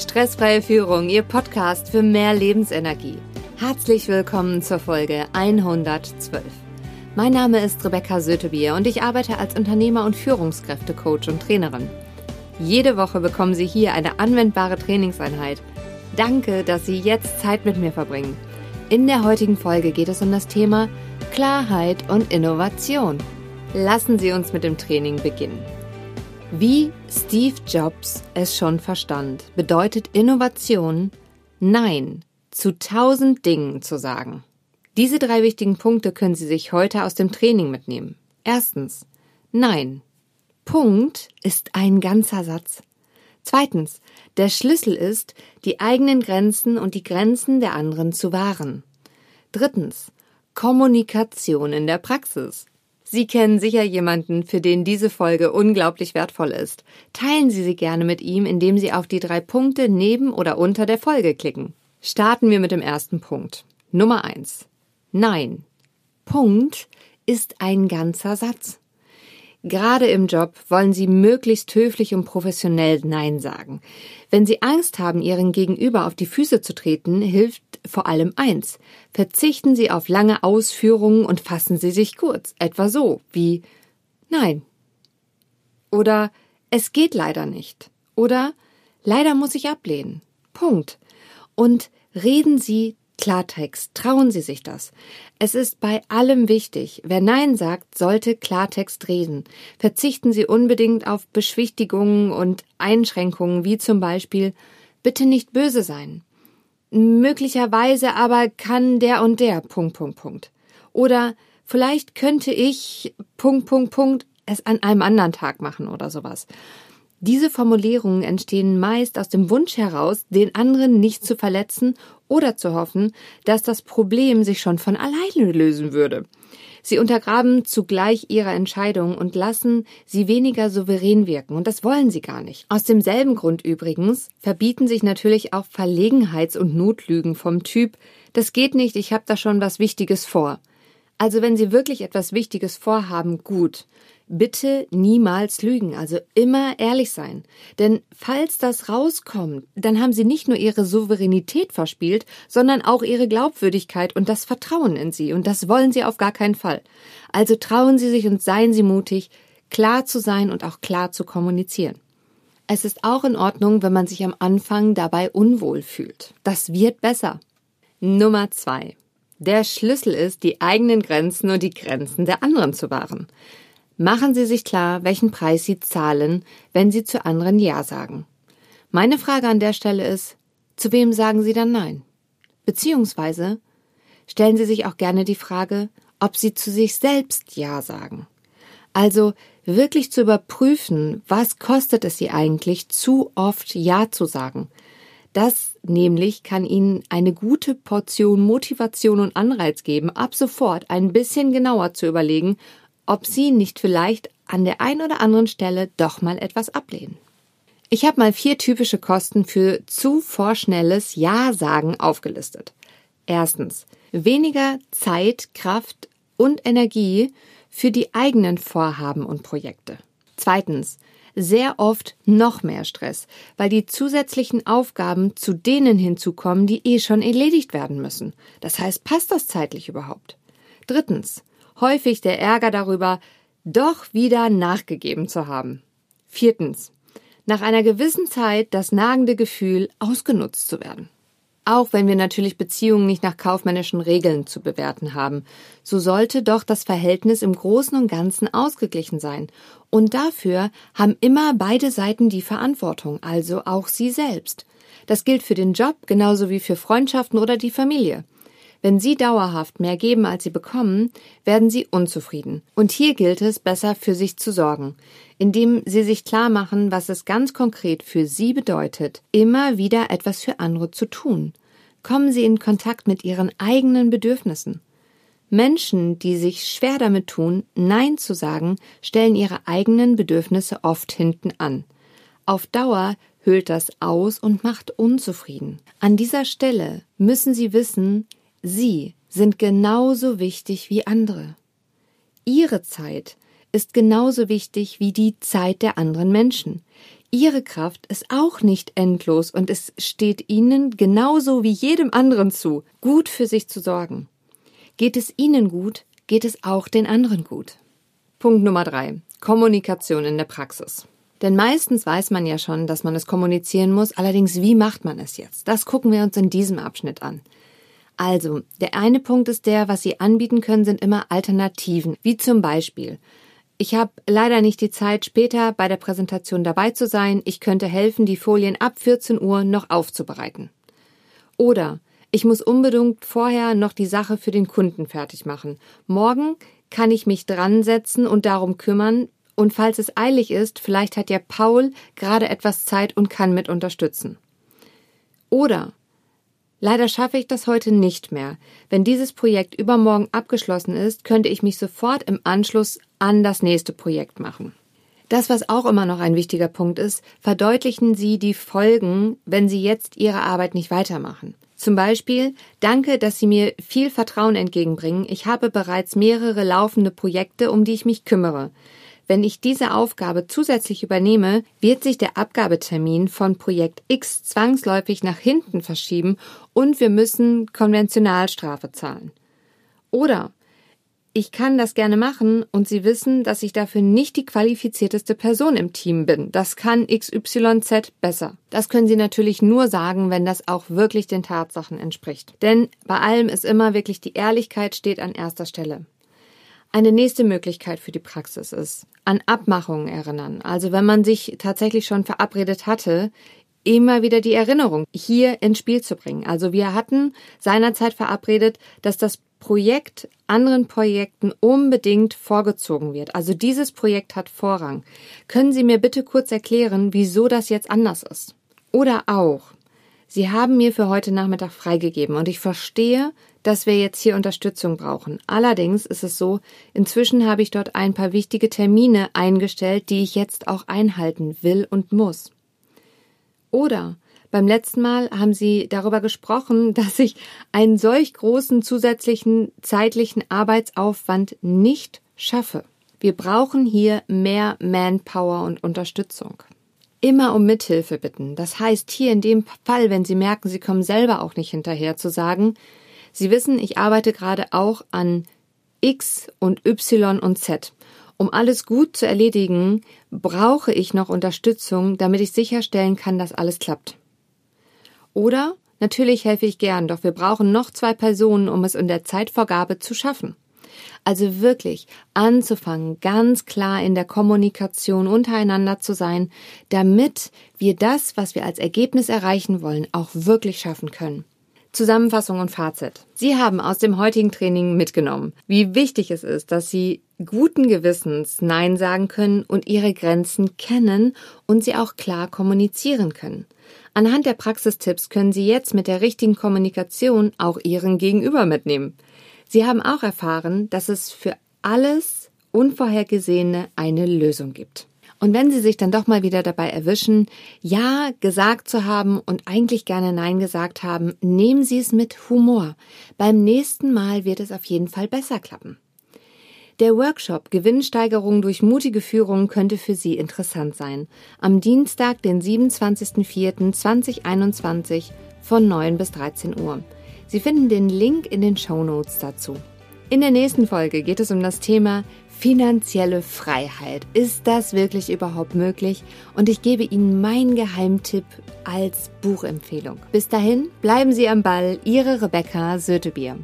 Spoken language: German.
Stressfreie Führung, Ihr Podcast für mehr Lebensenergie. Herzlich willkommen zur Folge 112. Mein Name ist Rebecca Sötebier und ich arbeite als Unternehmer und Führungskräftecoach und Trainerin. Jede Woche bekommen Sie hier eine anwendbare Trainingseinheit. Danke, dass Sie jetzt Zeit mit mir verbringen. In der heutigen Folge geht es um das Thema Klarheit und Innovation. Lassen Sie uns mit dem Training beginnen. Wie Steve Jobs es schon verstand, bedeutet Innovation Nein zu tausend Dingen zu sagen. Diese drei wichtigen Punkte können Sie sich heute aus dem Training mitnehmen. Erstens, Nein. Punkt ist ein ganzer Satz. Zweitens, der Schlüssel ist, die eigenen Grenzen und die Grenzen der anderen zu wahren. Drittens, Kommunikation in der Praxis. Sie kennen sicher jemanden, für den diese Folge unglaublich wertvoll ist. Teilen Sie sie gerne mit ihm, indem Sie auf die drei Punkte neben oder unter der Folge klicken. Starten wir mit dem ersten Punkt. Nummer eins. Nein. Punkt ist ein ganzer Satz. Gerade im Job wollen Sie möglichst höflich und professionell Nein sagen. Wenn Sie Angst haben, Ihren Gegenüber auf die Füße zu treten, hilft vor allem eins. Verzichten Sie auf lange Ausführungen und fassen Sie sich kurz. Etwa so wie Nein. Oder es geht leider nicht. Oder leider muss ich ablehnen. Punkt. Und reden Sie Klartext. Trauen Sie sich das. Es ist bei allem wichtig. Wer Nein sagt, sollte Klartext reden. Verzichten Sie unbedingt auf Beschwichtigungen und Einschränkungen, wie zum Beispiel bitte nicht böse sein. Möglicherweise aber kann der und der Punkt, Punkt, Punkt. Oder vielleicht könnte ich Punkt, Punkt, Punkt es an einem anderen Tag machen oder sowas. Diese Formulierungen entstehen meist aus dem Wunsch heraus, den anderen nicht zu verletzen oder zu hoffen, dass das Problem sich schon von alleine lösen würde. Sie untergraben zugleich ihre Entscheidung und lassen sie weniger souverän wirken, und das wollen sie gar nicht. Aus demselben Grund übrigens verbieten sich natürlich auch Verlegenheits- und Notlügen vom Typ Das geht nicht, ich habe da schon was Wichtiges vor. Also wenn Sie wirklich etwas Wichtiges vorhaben, gut. Bitte niemals lügen, also immer ehrlich sein. Denn falls das rauskommt, dann haben Sie nicht nur Ihre Souveränität verspielt, sondern auch Ihre Glaubwürdigkeit und das Vertrauen in Sie. Und das wollen Sie auf gar keinen Fall. Also trauen Sie sich und seien Sie mutig, klar zu sein und auch klar zu kommunizieren. Es ist auch in Ordnung, wenn man sich am Anfang dabei unwohl fühlt. Das wird besser. Nummer zwei. Der Schlüssel ist, die eigenen Grenzen und die Grenzen der anderen zu wahren. Machen Sie sich klar, welchen Preis Sie zahlen, wenn Sie zu anderen Ja sagen. Meine Frage an der Stelle ist, zu wem sagen Sie dann Nein? Beziehungsweise stellen Sie sich auch gerne die Frage, ob Sie zu sich selbst Ja sagen. Also wirklich zu überprüfen, was kostet es Sie eigentlich, zu oft Ja zu sagen, das nämlich kann Ihnen eine gute Portion Motivation und Anreiz geben, ab sofort ein bisschen genauer zu überlegen, ob Sie nicht vielleicht an der einen oder anderen Stelle doch mal etwas ablehnen. Ich habe mal vier typische Kosten für zu vorschnelles Ja-Sagen aufgelistet. Erstens, weniger Zeit, Kraft und Energie für die eigenen Vorhaben und Projekte. Zweitens, sehr oft noch mehr Stress, weil die zusätzlichen Aufgaben zu denen hinzukommen, die eh schon erledigt werden müssen. Das heißt, passt das zeitlich überhaupt? Drittens, häufig der Ärger darüber, doch wieder nachgegeben zu haben. Viertens, nach einer gewissen Zeit das nagende Gefühl, ausgenutzt zu werden. Auch wenn wir natürlich Beziehungen nicht nach kaufmännischen Regeln zu bewerten haben, so sollte doch das Verhältnis im Großen und Ganzen ausgeglichen sein. Und dafür haben immer beide Seiten die Verantwortung, also auch Sie selbst. Das gilt für den Job genauso wie für Freundschaften oder die Familie. Wenn Sie dauerhaft mehr geben, als Sie bekommen, werden Sie unzufrieden. Und hier gilt es, besser für sich zu sorgen, indem Sie sich klar machen, was es ganz konkret für Sie bedeutet, immer wieder etwas für andere zu tun. Kommen Sie in Kontakt mit Ihren eigenen Bedürfnissen. Menschen, die sich schwer damit tun, Nein zu sagen, stellen ihre eigenen Bedürfnisse oft hinten an. Auf Dauer höhlt das aus und macht unzufrieden. An dieser Stelle müssen Sie wissen, Sie sind genauso wichtig wie andere. Ihre Zeit ist genauso wichtig wie die Zeit der anderen Menschen. Ihre Kraft ist auch nicht endlos und es steht Ihnen genauso wie jedem anderen zu, gut für sich zu sorgen. Geht es Ihnen gut, geht es auch den anderen gut. Punkt Nummer drei. Kommunikation in der Praxis. Denn meistens weiß man ja schon, dass man es kommunizieren muss, allerdings wie macht man es jetzt? Das gucken wir uns in diesem Abschnitt an. Also, der eine Punkt ist der, was Sie anbieten können, sind immer Alternativen, wie zum Beispiel ich habe leider nicht die Zeit, später bei der Präsentation dabei zu sein. Ich könnte helfen, die Folien ab 14 Uhr noch aufzubereiten. Oder ich muss unbedingt vorher noch die Sache für den Kunden fertig machen. Morgen kann ich mich dran setzen und darum kümmern. Und falls es eilig ist, vielleicht hat ja Paul gerade etwas Zeit und kann mit unterstützen. Oder Leider schaffe ich das heute nicht mehr. Wenn dieses Projekt übermorgen abgeschlossen ist, könnte ich mich sofort im Anschluss an das nächste Projekt machen. Das, was auch immer noch ein wichtiger Punkt ist, verdeutlichen Sie die Folgen, wenn Sie jetzt Ihre Arbeit nicht weitermachen. Zum Beispiel, danke, dass Sie mir viel Vertrauen entgegenbringen. Ich habe bereits mehrere laufende Projekte, um die ich mich kümmere. Wenn ich diese Aufgabe zusätzlich übernehme, wird sich der Abgabetermin von Projekt X zwangsläufig nach hinten verschieben und wir müssen Konventionalstrafe zahlen. Oder ich kann das gerne machen und Sie wissen, dass ich dafür nicht die qualifizierteste Person im Team bin. Das kann XYZ besser. Das können Sie natürlich nur sagen, wenn das auch wirklich den Tatsachen entspricht. Denn bei allem ist immer wirklich die Ehrlichkeit steht an erster Stelle. Eine nächste Möglichkeit für die Praxis ist, an Abmachungen erinnern. Also wenn man sich tatsächlich schon verabredet hatte, immer wieder die Erinnerung hier ins Spiel zu bringen. Also wir hatten seinerzeit verabredet, dass das Projekt anderen Projekten unbedingt vorgezogen wird. Also dieses Projekt hat Vorrang. Können Sie mir bitte kurz erklären, wieso das jetzt anders ist? Oder auch, Sie haben mir für heute Nachmittag freigegeben und ich verstehe, dass wir jetzt hier Unterstützung brauchen. Allerdings ist es so, inzwischen habe ich dort ein paar wichtige Termine eingestellt, die ich jetzt auch einhalten will und muss. Oder beim letzten Mal haben Sie darüber gesprochen, dass ich einen solch großen zusätzlichen zeitlichen Arbeitsaufwand nicht schaffe. Wir brauchen hier mehr Manpower und Unterstützung immer um Mithilfe bitten. Das heißt hier in dem Fall, wenn Sie merken, Sie kommen selber auch nicht hinterher, zu sagen, Sie wissen, ich arbeite gerade auch an X und Y und Z. Um alles gut zu erledigen, brauche ich noch Unterstützung, damit ich sicherstellen kann, dass alles klappt. Oder natürlich helfe ich gern, doch wir brauchen noch zwei Personen, um es in der Zeitvorgabe zu schaffen. Also wirklich anzufangen, ganz klar in der Kommunikation untereinander zu sein, damit wir das, was wir als Ergebnis erreichen wollen, auch wirklich schaffen können. Zusammenfassung und Fazit. Sie haben aus dem heutigen Training mitgenommen, wie wichtig es ist, dass Sie guten Gewissens Nein sagen können und Ihre Grenzen kennen und sie auch klar kommunizieren können. Anhand der Praxistipps können Sie jetzt mit der richtigen Kommunikation auch Ihren Gegenüber mitnehmen. Sie haben auch erfahren, dass es für alles Unvorhergesehene eine Lösung gibt. Und wenn Sie sich dann doch mal wieder dabei erwischen, Ja gesagt zu haben und eigentlich gerne Nein gesagt haben, nehmen Sie es mit Humor. Beim nächsten Mal wird es auf jeden Fall besser klappen. Der Workshop Gewinnsteigerung durch mutige Führung könnte für Sie interessant sein. Am Dienstag, den 27.04.2021 von 9 bis 13 Uhr. Sie finden den Link in den Show Notes dazu. In der nächsten Folge geht es um das Thema finanzielle Freiheit. Ist das wirklich überhaupt möglich? Und ich gebe Ihnen meinen Geheimtipp als Buchempfehlung. Bis dahin, bleiben Sie am Ball, Ihre Rebecca Sötebier.